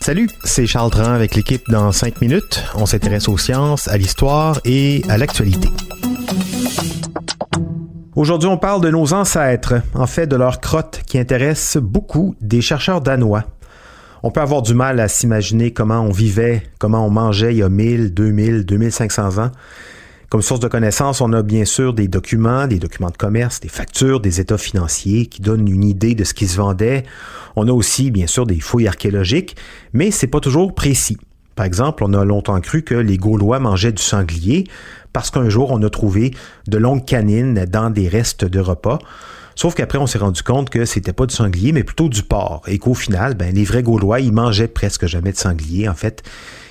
Salut, c'est Charles Dran avec l'équipe dans 5 minutes. On s'intéresse aux sciences, à l'histoire et à l'actualité. Aujourd'hui, on parle de nos ancêtres, en fait de leurs crottes qui intéressent beaucoup des chercheurs danois. On peut avoir du mal à s'imaginer comment on vivait, comment on mangeait il y a 1000, 2000, 2500 ans. Comme source de connaissances, on a bien sûr des documents, des documents de commerce, des factures, des états financiers qui donnent une idée de ce qui se vendait. On a aussi bien sûr des fouilles archéologiques, mais c'est pas toujours précis. Par exemple, on a longtemps cru que les Gaulois mangeaient du sanglier parce qu'un jour on a trouvé de longues canines dans des restes de repas. Sauf qu'après, on s'est rendu compte que c'était pas du sanglier, mais plutôt du porc. Et qu'au final, ben, les vrais Gaulois, ils mangeaient presque jamais de sanglier. En fait,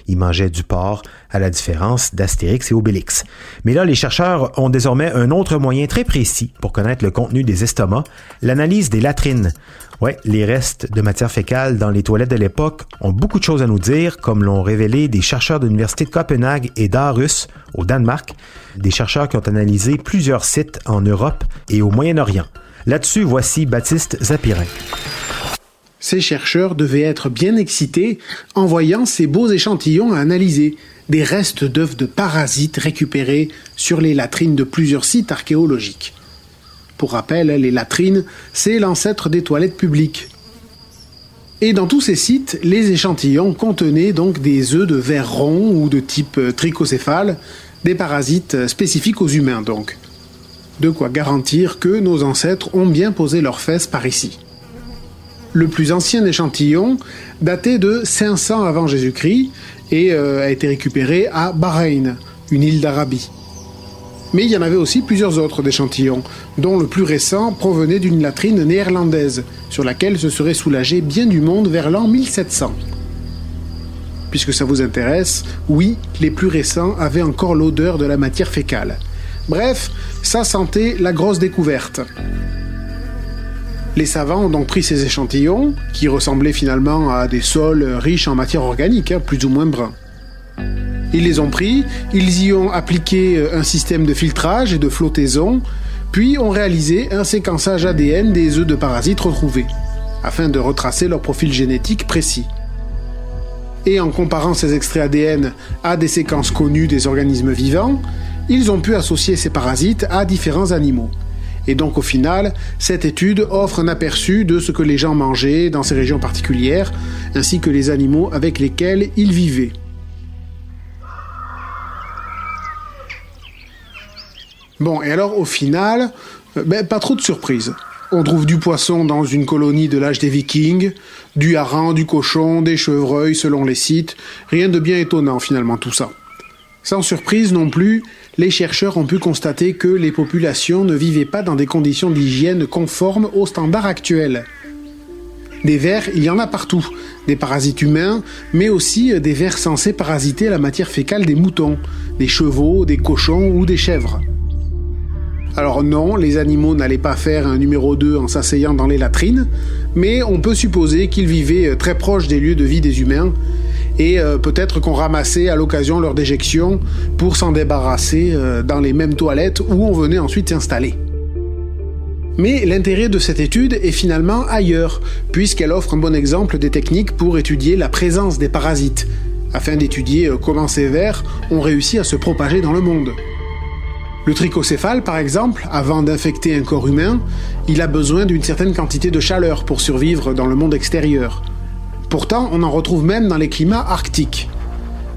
ils mangeaient du porc, à la différence d'Astérix et Obélix. Mais là, les chercheurs ont désormais un autre moyen très précis pour connaître le contenu des estomacs, l'analyse des latrines. Ouais, les restes de matière fécale dans les toilettes de l'époque ont beaucoup de choses à nous dire, comme l'ont révélé des chercheurs de l'Université de Copenhague et d'Aarhus, au Danemark, des chercheurs qui ont analysé plusieurs sites en Europe et au Moyen-Orient. Là-dessus, voici Baptiste Zapirin. Ces chercheurs devaient être bien excités en voyant ces beaux échantillons à analyser, des restes d'œufs de parasites récupérés sur les latrines de plusieurs sites archéologiques. Pour rappel, les latrines, c'est l'ancêtre des toilettes publiques. Et dans tous ces sites, les échantillons contenaient donc des œufs de vers rond ou de type trichocéphale, des parasites spécifiques aux humains donc. De quoi garantir que nos ancêtres ont bien posé leurs fesses par ici. Le plus ancien échantillon datait de 500 avant Jésus-Christ et euh, a été récupéré à Bahreïn, une île d'Arabie. Mais il y en avait aussi plusieurs autres d'échantillons, dont le plus récent provenait d'une latrine néerlandaise, sur laquelle se serait soulagé bien du monde vers l'an 1700. Puisque ça vous intéresse, oui, les plus récents avaient encore l'odeur de la matière fécale. Bref, ça sentait la grosse découverte. Les savants ont donc pris ces échantillons, qui ressemblaient finalement à des sols riches en matière organique, hein, plus ou moins bruns. Ils les ont pris, ils y ont appliqué un système de filtrage et de flottaison, puis ont réalisé un séquençage ADN des œufs de parasites retrouvés, afin de retracer leur profil génétique précis. Et en comparant ces extraits ADN à des séquences connues des organismes vivants, ils ont pu associer ces parasites à différents animaux. Et donc au final, cette étude offre un aperçu de ce que les gens mangeaient dans ces régions particulières, ainsi que les animaux avec lesquels ils vivaient. Bon, et alors au final, euh, ben, pas trop de surprises. On trouve du poisson dans une colonie de l'âge des vikings, du hareng, du cochon, des chevreuils selon les sites, rien de bien étonnant finalement tout ça. Sans surprise non plus, les chercheurs ont pu constater que les populations ne vivaient pas dans des conditions d'hygiène conformes aux standards actuels. Des vers, il y en a partout, des parasites humains, mais aussi des vers censés parasiter la matière fécale des moutons, des chevaux, des cochons ou des chèvres. Alors non, les animaux n'allaient pas faire un numéro 2 en s'asseyant dans les latrines, mais on peut supposer qu'ils vivaient très proches des lieux de vie des humains, et euh, peut-être qu'on ramassait à l'occasion leur déjection pour s'en débarrasser euh, dans les mêmes toilettes où on venait ensuite s'installer. Mais l'intérêt de cette étude est finalement ailleurs, puisqu'elle offre un bon exemple des techniques pour étudier la présence des parasites, afin d'étudier euh, comment ces vers ont réussi à se propager dans le monde. Le trichocéphale, par exemple, avant d'infecter un corps humain, il a besoin d'une certaine quantité de chaleur pour survivre dans le monde extérieur. Pourtant, on en retrouve même dans les climats arctiques.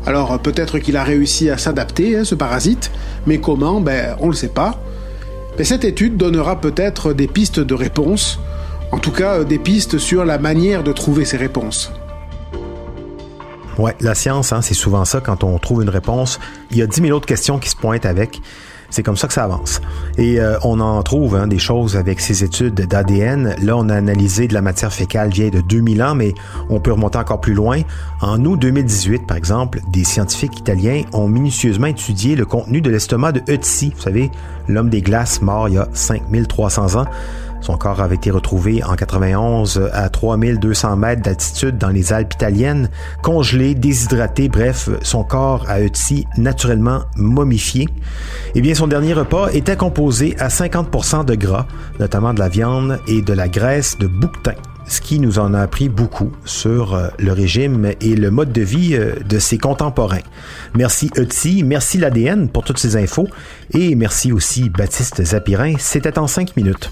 Alors peut-être qu'il a réussi à s'adapter, hein, ce parasite, mais comment Ben, on ne le sait pas. Mais cette étude donnera peut-être des pistes de réponse, en tout cas euh, des pistes sur la manière de trouver ces réponses. Ouais, la science, hein, c'est souvent ça quand on trouve une réponse. Il y a 10 000 autres questions qui se pointent avec. C'est comme ça que ça avance. Et euh, on en trouve hein, des choses avec ces études d'ADN. Là, on a analysé de la matière fécale vieille de 2000 ans, mais on peut remonter encore plus loin. En août 2018, par exemple, des scientifiques italiens ont minutieusement étudié le contenu de l'estomac de Ötzi, vous savez, l'homme des glaces mort il y a 5300 ans. Son corps avait été retrouvé en 91 à 3200 mètres d'altitude dans les Alpes italiennes, congelé, déshydraté, bref, son corps a été naturellement momifié. Eh bien, son dernier repas était composé à 50% de gras, notamment de la viande et de la graisse de bouquetin ce qui nous en a appris beaucoup sur euh, le régime et le mode de vie euh, de ses contemporains. Merci Etsy, merci l'ADN pour toutes ces infos et merci aussi Baptiste Zapirin. C'était en cinq minutes.